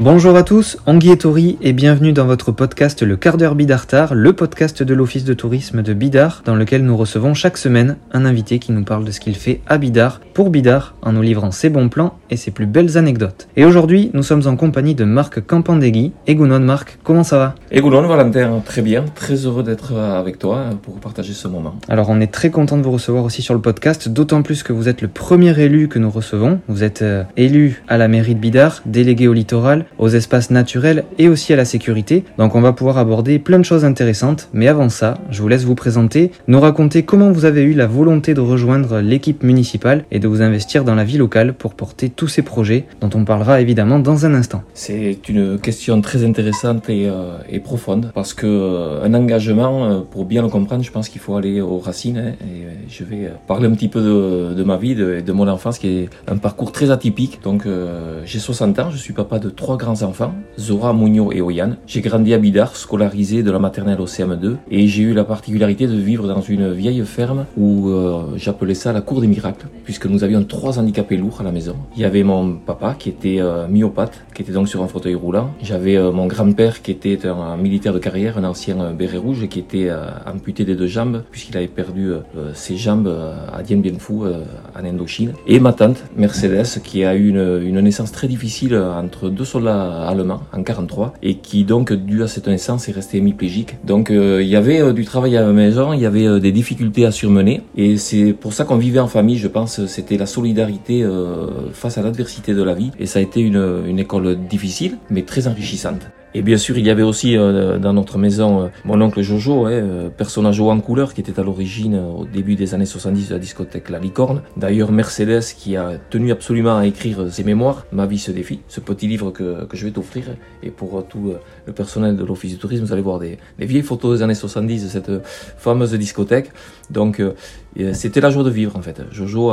Bonjour à tous, Anguille et Tori et bienvenue dans votre podcast Le quart d'heure Bidartar, le podcast de l'Office de tourisme de Bidar, dans lequel nous recevons chaque semaine un invité qui nous parle de ce qu'il fait à Bidar, pour Bidar, en nous livrant ses bons plans et ses plus belles anecdotes. Et aujourd'hui, nous sommes en compagnie de Marc Campandegui. Egounon Marc, comment ça va? Egounon Valentin, très bien, très heureux d'être avec toi pour partager ce moment. Alors on est très content de vous recevoir aussi sur le podcast, d'autant plus que vous êtes le premier élu que nous recevons. Vous êtes euh, élu à la mairie de Bidar, délégué au littoral, aux espaces naturels et aussi à la sécurité. Donc on va pouvoir aborder plein de choses intéressantes. Mais avant ça, je vous laisse vous présenter, nous raconter comment vous avez eu la volonté de rejoindre l'équipe municipale et de vous investir dans la vie locale pour porter tous ces projets dont on parlera évidemment dans un instant. C'est une question très intéressante et, euh, profonde parce que euh, un engagement, euh, pour bien le comprendre, je pense qu'il faut aller aux racines. Hein, et je vais parler un petit peu de, de ma vie, de, de, mon enfance, qui est un parcours très atypique. Donc j'ai 60 ans, je suis papa de trois grands enfants, Zora, Mounio et Oyan. J'ai grandi à Bidar, scolarisé de la maternelle au CM2, et j'ai eu la particularité de vivre dans une vieille ferme où euh, j'appelais ça la cour des miracles, puisque nous avions trois handicapés lourds à la maison. Il y avait mon papa qui était euh, myopathe, qui était donc sur un fauteuil roulant. J'avais euh, mon grand-père qui était un, militaire de carrière, un ancien béret rouge, qui était amputé des deux jambes, puisqu'il avait perdu ses jambes à Dien Bien Phu, en Indochine. Et ma tante, Mercedes, qui a eu une naissance très difficile entre deux soldats allemands en 43, et qui donc, dû à cette naissance, est resté hémiplégique. Donc il y avait du travail à la maison, il y avait des difficultés à surmener, et c'est pour ça qu'on vivait en famille, je pense, c'était la solidarité face à l'adversité de la vie, et ça a été une école difficile, mais très enrichissante. Et bien sûr, il y avait aussi euh, dans notre maison euh, mon oncle Jojo, hein, euh, personnage haut en couleur, qui était à l'origine, au début des années 70, de la discothèque La Licorne. D'ailleurs, Mercedes, qui a tenu absolument à écrire ses mémoires, Ma vie se défie, ce petit livre que, que je vais t'offrir. Et pour tout le personnel de l'Office du Tourisme, vous allez voir des, des, vieilles photos des années 70 de cette fameuse discothèque. Donc, c'était la joie de vivre, en fait. Jojo,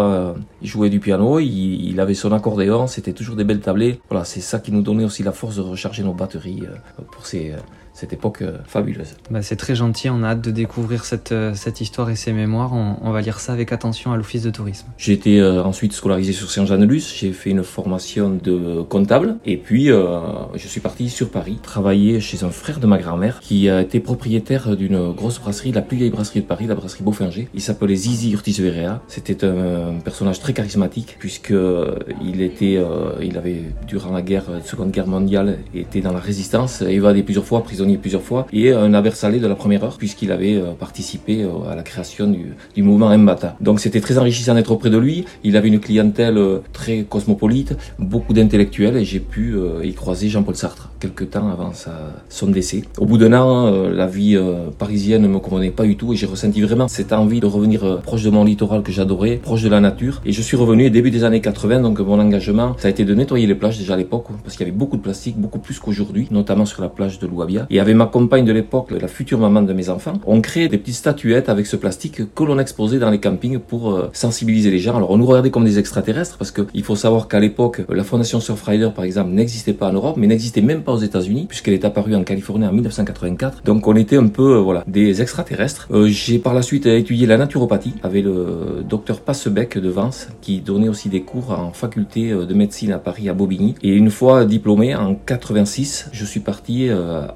il jouait du piano, il, il avait son accordéon, c'était toujours des belles tablées. Voilà, c'est ça qui nous donnait aussi la force de recharger nos batteries pour ces, cette époque fabuleuse. Bah, c'est très gentil, on a hâte de découvrir cette, cette histoire et ses mémoires. On, on va lire ça avec attention à l'office de tourisme. J'ai été euh, ensuite scolarisé sur Saint-Jean-de-Luz, j'ai fait une formation de comptable et puis euh, je suis parti sur Paris travailler chez un frère de ma grand-mère qui a été propriétaire d'une grosse brasserie, la plus vieille brasserie de Paris, la brasserie Beaufinger. Il s'appelait Zizi Urtis Verea. C'était un, un, personnage très charismatique puisque euh, il était, il avait durant la guerre, Seconde Guerre mondiale, été dans la résistance, évadé plusieurs fois, prisonnier plusieurs fois, et un aversalé de la première heure, puisqu'il avait participé à la création du, du mouvement Mbata. Donc c'était très enrichissant d'être auprès de lui. Il avait une clientèle très cosmopolite, beaucoup d'intellectuels, et j'ai pu y croiser Jean-Paul Sartre quelques temps avant sa, son décès. Au bout d'un an, la vie parisienne ne me convenait pas du tout, et j'ai ressenti vraiment cette envie de revenir proche de mon littoral que j'adorais, proche de la nature. Et je suis revenu début des années 80, donc mon engagement, ça a été de nettoyer les plages déjà à l'époque, parce qu'il y avait beaucoup de plastique, beaucoup plus qu'aujourd'hui, notamment sur la plage de Louabia. Et avec ma compagne de l'époque, la future maman de mes enfants, on crée des petites statuettes avec ce plastique que l'on exposait dans les campings pour euh, sensibiliser les gens. Alors on nous regardait comme des extraterrestres parce qu'il faut savoir qu'à l'époque, la fondation Surfrider par exemple n'existait pas en Europe, mais n'existait même pas aux États-Unis puisqu'elle est apparue en Californie en 1984. Donc on était un peu euh, voilà des extraterrestres. Euh, J'ai par la suite étudié la naturopathie avec le docteur Passebec de Vence qui donnait aussi des cours en faculté de médecine à Paris à Bobigny. Et une fois diplômé en 86, je suis parti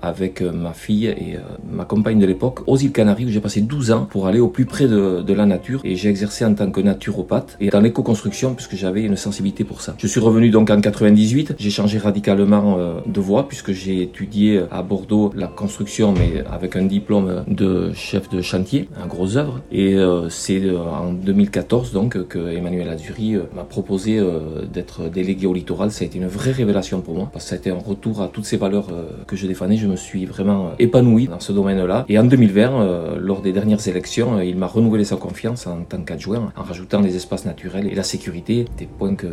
avec avec ma fille et euh, ma compagne de l'époque aux îles Canaries où j'ai passé 12 ans pour aller au plus près de, de la nature et j'ai exercé en tant que naturopathe et dans l'éco-construction puisque j'avais une sensibilité pour ça. Je suis revenu donc en 98, j'ai changé radicalement euh, de voie puisque j'ai étudié à Bordeaux la construction mais avec un diplôme de chef de chantier, un gros œuvre et euh, c'est en 2014 donc que Emmanuel Azuri m'a proposé d'être délégué au littoral. Ça a été une vraie révélation pour moi parce que ça a été un retour à toutes ces valeurs que je défendais. Je me suis vraiment épanoui dans ce domaine-là. Et en 2020, euh, lors des dernières élections, euh, il m'a renouvelé sa confiance en tant qu'adjoint en rajoutant les espaces naturels et la sécurité, des points que,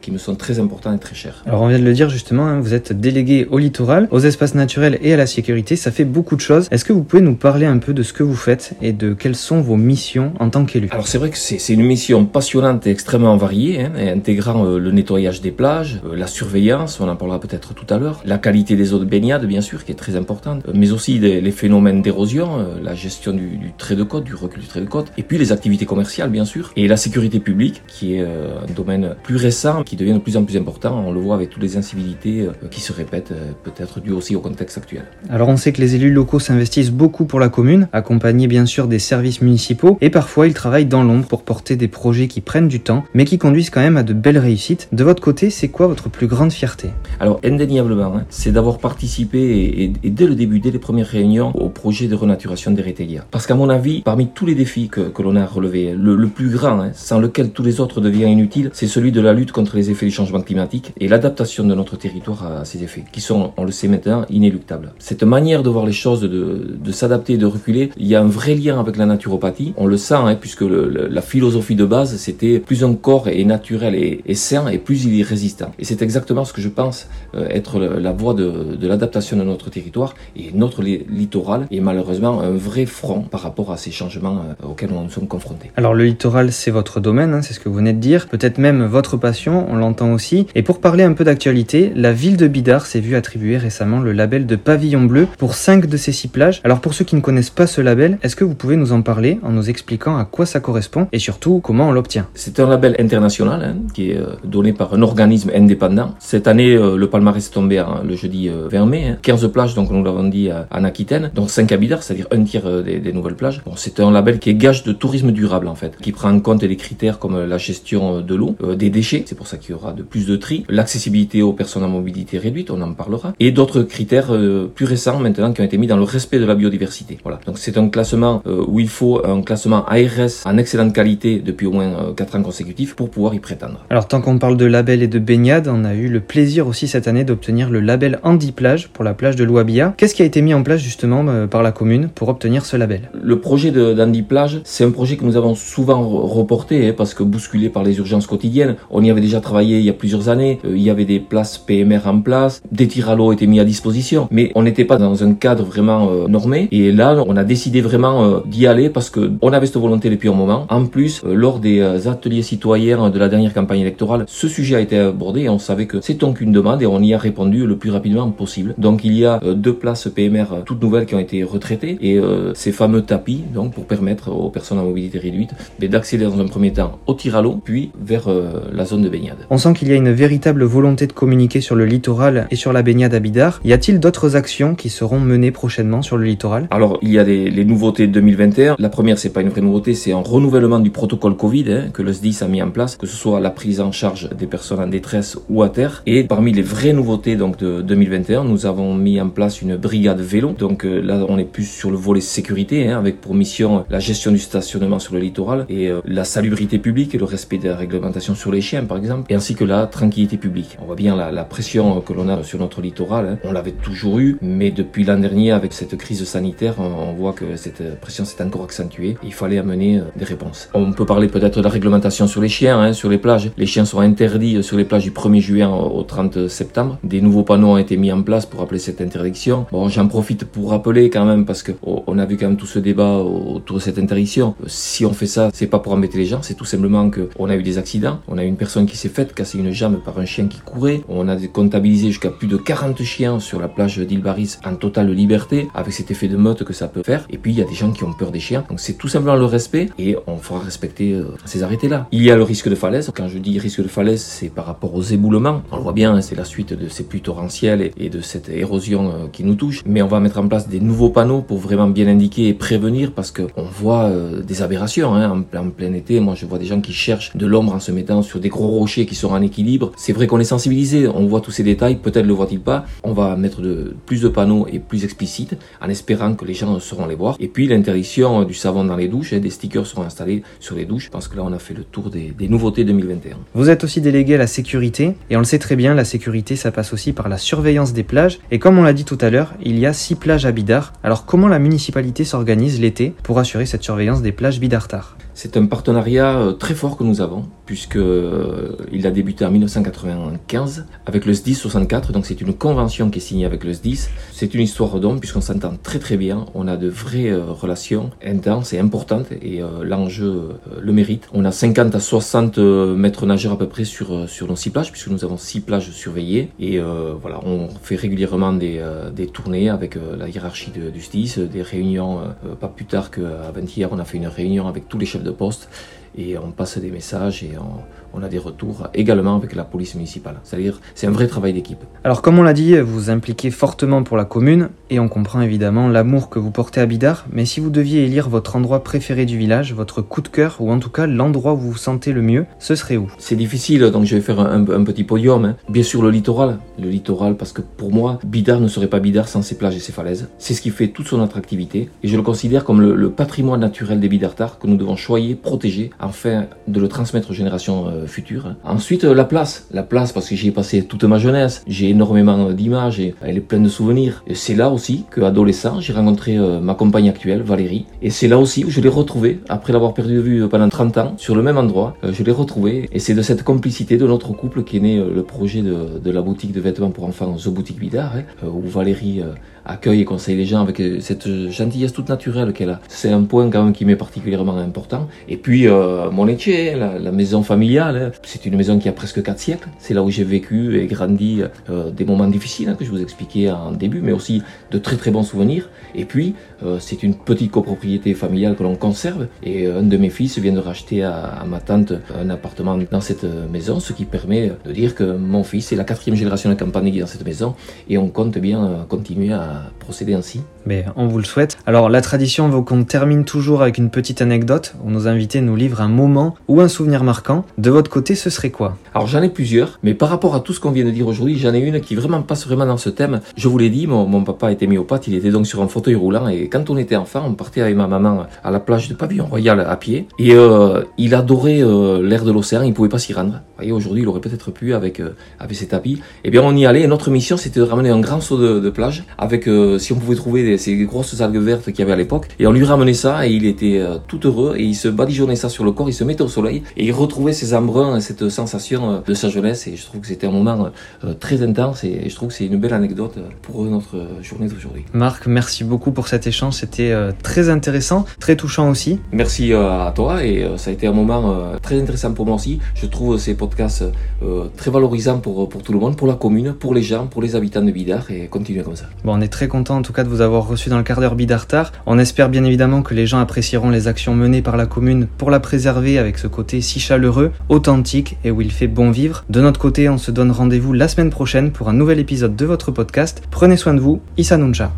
qui me sont très importants et très chers. Alors on vient de le dire justement, hein, vous êtes délégué au littoral, aux espaces naturels et à la sécurité, ça fait beaucoup de choses. Est-ce que vous pouvez nous parler un peu de ce que vous faites et de quelles sont vos missions en tant qu'élu? Alors c'est vrai que c'est une mission passionnante et extrêmement variée, hein, et intégrant euh, le nettoyage des plages, euh, la surveillance, on en parlera peut-être tout à l'heure, la qualité des eaux de baignade bien sûr, qui est très très importante, mais aussi les, phénomènes d'érosion, la gestion du, du, trait de côte, du recul du trait de côte, et puis les activités commerciales bien sûr, et la sécurité publique qui est un domaine plus récent, qui devient de plus en plus important. On le voit avec toutes les incivilités qui se répètent, peut-être dû aussi au contexte actuel. Alors on sait que les élus locaux s'investissent beaucoup pour la commune, accompagnés bien sûr des services municipaux, et parfois ils travaillent dans l'ombre pour porter des projets qui prennent du temps, mais qui conduisent quand même à de belles réussites. De votre côté, c'est quoi votre plus grande fierté? Alors indéniablement, hein, c'est d'avoir participé et, dès le début, dès les premières réunions, au projet de renaturation des Rétélias. Parce qu'à mon avis, parmi tous les défis que, l'on a relevés, le, plus grand, hein, sans lequel tous les autres deviennent inutiles, c'est celui de la lutte contre les effets du changement climatique et l'adaptation de notre territoire à ces effets, qui sont, on le sait maintenant, inéluctables. Cette manière de voir les choses, de, de s'adapter, de reculer, il y a un vrai lien avec la naturopathie. On le sent, hein, puisque la philosophie de base, c'était plus un corps est naturel et, sain, et plus il est résistant. Et c'est exactement ce que je pense euh, être la voie de, l'adaptation de notre territoire et notre littoral est malheureusement un vrai front par rapport à ces changements euh, auxquels nous sommes confrontés. Alors le littoral, c'est votre domaine, hein, c'est ce que vous venez de dire, peut-être même votre passion, on l'entend aussi. Et pour parler un peu d'actualité, la ville de Bidart s'est vue attribuer récemment le label de pavillon bleu pour cinq de ses six plages. Alors pour ceux qui ne connaissent pas ce label, est-ce que vous pouvez nous en parler en nous expliquant à quoi ça correspond et surtout comment on l'obtient? C'est un label international hein, qui est euh, donné par un organisme indépendant. Cette année, euh, le palmarès est tombé hein, le jeudi 20 euh, mai. 15 plages, donc nous l'avons dit, en Aquitaine, donc 5 habitants, c'est-à-dire un tiers des, nouvelles plages. Bon, c'est un label qui est gage de tourisme durable en fait, qui prend en compte des critères comme la gestion de l'eau, des déchets, c'est pour ça qu'il y aura de plus de tri, l'accessibilité aux personnes à mobilité réduite, on en parlera, et d'autres critères plus récents maintenant qui ont été mis dans le respect de la biodiversité. Voilà. Donc c'est un classement euh, où il faut un classement ARS en excellente qualité depuis au moins 4 euh, ans consécutifs pour pouvoir y prétendre. Alors tant qu'on parle de label et de baignade, on a eu le plaisir aussi cette année d'obtenir le label Andy Plage pour la plage de Qu'est-ce qui a été mis en place justement euh, par la commune pour obtenir ce label? Le projet d'Andy Plage, c'est un projet que nous avons souvent reporté hein, parce que bousculé par les urgences quotidiennes. On y avait déjà travaillé il y a plusieurs années. il y avait des places PMR en place, des tirs à l'eau étaient mis à disposition, mais on n'était pas dans un cadre vraiment normé. Et là, on a décidé vraiment euh, d'y aller parce que on avait cette volonté depuis un moment. En plus, euh, lors des euh, ateliers citoyens de la dernière campagne électorale, ce sujet a été abordé et on savait que c'est donc une demande et on y a répondu le plus rapidement possible. Donc il y a deux places PMR toutes nouvelles qui ont été retraitées et ces fameux tapis donc pour permettre aux personnes à mobilité réduite d'accéder dans un premier temps au tir à l'eau puis vers la zone de baignade. On sent qu'il y a une véritable volonté de communiquer sur le littoral et sur la baignade à Bidart. Y a-t-il d'autres actions qui seront menées prochainement sur le littoral? Alors il y a des, les nouveautés 2021. La première, c'est pas une vraie nouveauté, c'est un renouvellement du protocole Covid hein, que le SDIS a mis en place, que ce soit la prise en charge des personnes en détresse ou à terre. Et parmi les vraies nouveautés donc de 2021, nous avons mis en place une brigade vélo. Donc euh, là, on est plus sur le volet sécurité, hein, avec pour mission la gestion du stationnement sur le littoral et euh, la salubrité publique et le respect des réglementations sur les chiens, par exemple, et ainsi que la tranquillité publique. On voit bien la, la pression que l'on a sur notre littoral. Hein. On l'avait toujours eu, mais depuis l'an dernier, avec cette crise sanitaire, on, on voit que cette pression s'est encore accentuée. Il fallait amener euh, des réponses. On peut parler peut-être de la réglementation sur les chiens, hein, sur les plages. Les chiens sont interdits euh, sur les plages du 1er juillet au 30 septembre. Des nouveaux panneaux ont été mis en place pour rappeler cette interdiction. Bon, j'en profite pour rappeler quand même parce que oh, on a vu quand même tout ce débat autour de cette interdiction. Si on fait ça, c'est pas pour embêter les gens, c'est tout simplement que on a eu des accidents. On a eu une personne qui s'est faite casser une jambe par un chien qui courait. On a comptabilisé jusqu'à plus de 40 chiens sur la plage d'Île Baris en totale liberté avec cet effet de meute que ça peut faire. Et puis il y a des gens qui ont peur des chiens. Donc c'est tout simplement le respect et on fera respecter euh, ces arrêtés-là. Il y a le risque de falaise. Quand je dis risque de falaise, c'est par rapport aux éboulements. On le voit bien, hein, c'est la suite de ces pluies torrentielles et de cette érosion euh, qui nous touche. Mais on va mettre en place des nouveaux panneaux pour vraiment bien indiquer et prévenir parce qu'on voit euh, des aberrations hein, en, plein été. Moi, je vois des gens qui cherchent de l'ombre en se mettant sur des gros rochers qui sont en équilibre. C'est vrai qu'on est sensibilisé, on voit tous ces détails. Peut-être le voit-il pas. On va mettre plus de panneaux et plus explicites en espérant que les gens sauront les voir. Et puis l'interdiction du savon dans les douches, hein, des stickers seront installés sur les douches. parce que là, on a fait le tour des nouveautés 2021. Vous êtes aussi délégué à la sécurité, et on le sait très bien, la sécurité, ça passe aussi par la surveillance des plages. Et comme on l'a dit tout à l'heure, il y a six plages à Bidart. Alors comment la municipalité s'organise l'été pour assurer cette surveillance des plages Bidartar? C'est un partenariat très fort que nous avons, puisqu'il a débuté en 1995 avec le SDIS 64, donc c'est une convention qui est signée avec le SDIS. C'est une histoire d'homme, puisqu'on s'entend très très bien, on a de vraies relations intenses et importantes, et l'enjeu le mérite. On a 50 à 60 maîtres nageurs à peu près sur, sur nos six plages, puisque nous avons six plages surveillées, et voilà, on fait régulièrement des, des tournées avec la hiérarchie du SDIS, des réunions, pas plus tard qu'avant-hier, on a fait une réunion avec tous les chefs de poste et on passe des messages et on, on a des retours également avec la police municipale. C'est-à-dire, c'est un vrai travail d'équipe. Alors, comme on l'a dit, vous impliquez fortement pour la commune et on comprend évidemment l'amour que vous portez à Bidart. Mais si vous deviez élire votre endroit préféré du village, votre coup de cœur ou en tout cas l'endroit où vous vous sentez le mieux, ce serait où? C'est difficile, donc je vais faire un, petit podium. Hein. Bien sûr, le littoral. Le littoral, parce que pour moi, Bidart ne serait pas Bidart sans ses plages et ses falaises. C'est ce qui fait toute son attractivité et je le considère comme le, patrimoine naturel des Bidartards que nous devons choyer, protéger, afin de le transmettre aux générations euh, future. Ensuite, la place. La place parce que j'y ai passé toute ma jeunesse. J'ai énormément d'images et elle est pleine de souvenirs. Et c'est là aussi que, adolescent, j'ai rencontré euh, ma compagne actuelle, Valérie. Et c'est là aussi où je l'ai retrouvée, après l'avoir perdu de vue pendant 30 ans, sur le même endroit. Euh, je l'ai retrouvée. Et c'est de cette complicité de notre couple qui est né euh, le projet de, la boutique de vêtements pour enfants, The Boutique Bidard, hein, où Valérie accueille et conseille les gens avec cette gentillesse toute naturelle qu'elle a. C'est un point quand même qui m'est particulièrement important. Et puis, mon métier, la, maison familiale. C'est une maison qui a presque 4 siècles. C'est là où j'ai vécu et grandi euh, des moments difficiles hein, que je vous expliquais en début, mais aussi de très très bons souvenirs. Et puis, euh, c'est une petite copropriété familiale que l'on conserve. Et euh, un de mes fils vient de racheter à, ma tante un appartement dans cette maison, ce qui permet de dire que mon fils est la quatrième génération de campagne dans cette maison. Et on compte bien continuer à procéder ainsi. Mais on vous le souhaite. Alors, la tradition veut qu'on termine toujours avec une petite anecdote où nos invités nous livrent un moment ou un souvenir marquant de votre côté, ce serait quoi? Alors j'en ai plusieurs, mais par rapport à tout ce qu'on vient de dire aujourd'hui, j'en ai une qui vraiment passe vraiment dans ce thème. Je vous l'ai dit, mon, papa était myopathe, il était donc sur un fauteuil roulant et quand on était enfant, on partait avec ma maman à la plage de Pavillon Royal à pied et euh, il adorait euh, l'air de l'océan, il pouvait pas s'y rendre. Voyez, aujourd'hui, il aurait peut-être pu avec euh, avec ses tapis. Eh bien, on y allait et notre mission c'était de ramener un grand seau de, plage avec si on pouvait trouver ces grosses algues vertes qu'il y avait à l'époque et on lui ramenait ça et il était tout heureux et il se badigeonnait ça sur le corps, il se mettait au soleil et il retrouvait ses embruns cette sensation euh, de sa jeunesse et je trouve que c'était un moment euh, très intense et je trouve que c'est une belle anecdote pour notre journée d'aujourd'hui. Marc, merci beaucoup pour cet échange, c'était euh, très intéressant, très touchant aussi. Merci à toi et ça a été un moment très intéressant pour moi aussi. Je trouve ces podcasts très valorisants pour, pour tout le monde, pour la commune, pour les gens, pour les habitants de Bidart et continuer comme ça. Bon, on est très content en tout cas de vous avoir reçu dans le quart d'heure Bidartar. On espère bien évidemment que les gens apprécieront les actions menées par la commune pour la préserver avec ce côté si chaleureux, authentique et où il fait bon vivre. De notre côté, on se donne rendez-vous la semaine prochaine pour un nouvel épisode de votre podcast. Prenez soin de vous, Issa Nuncha.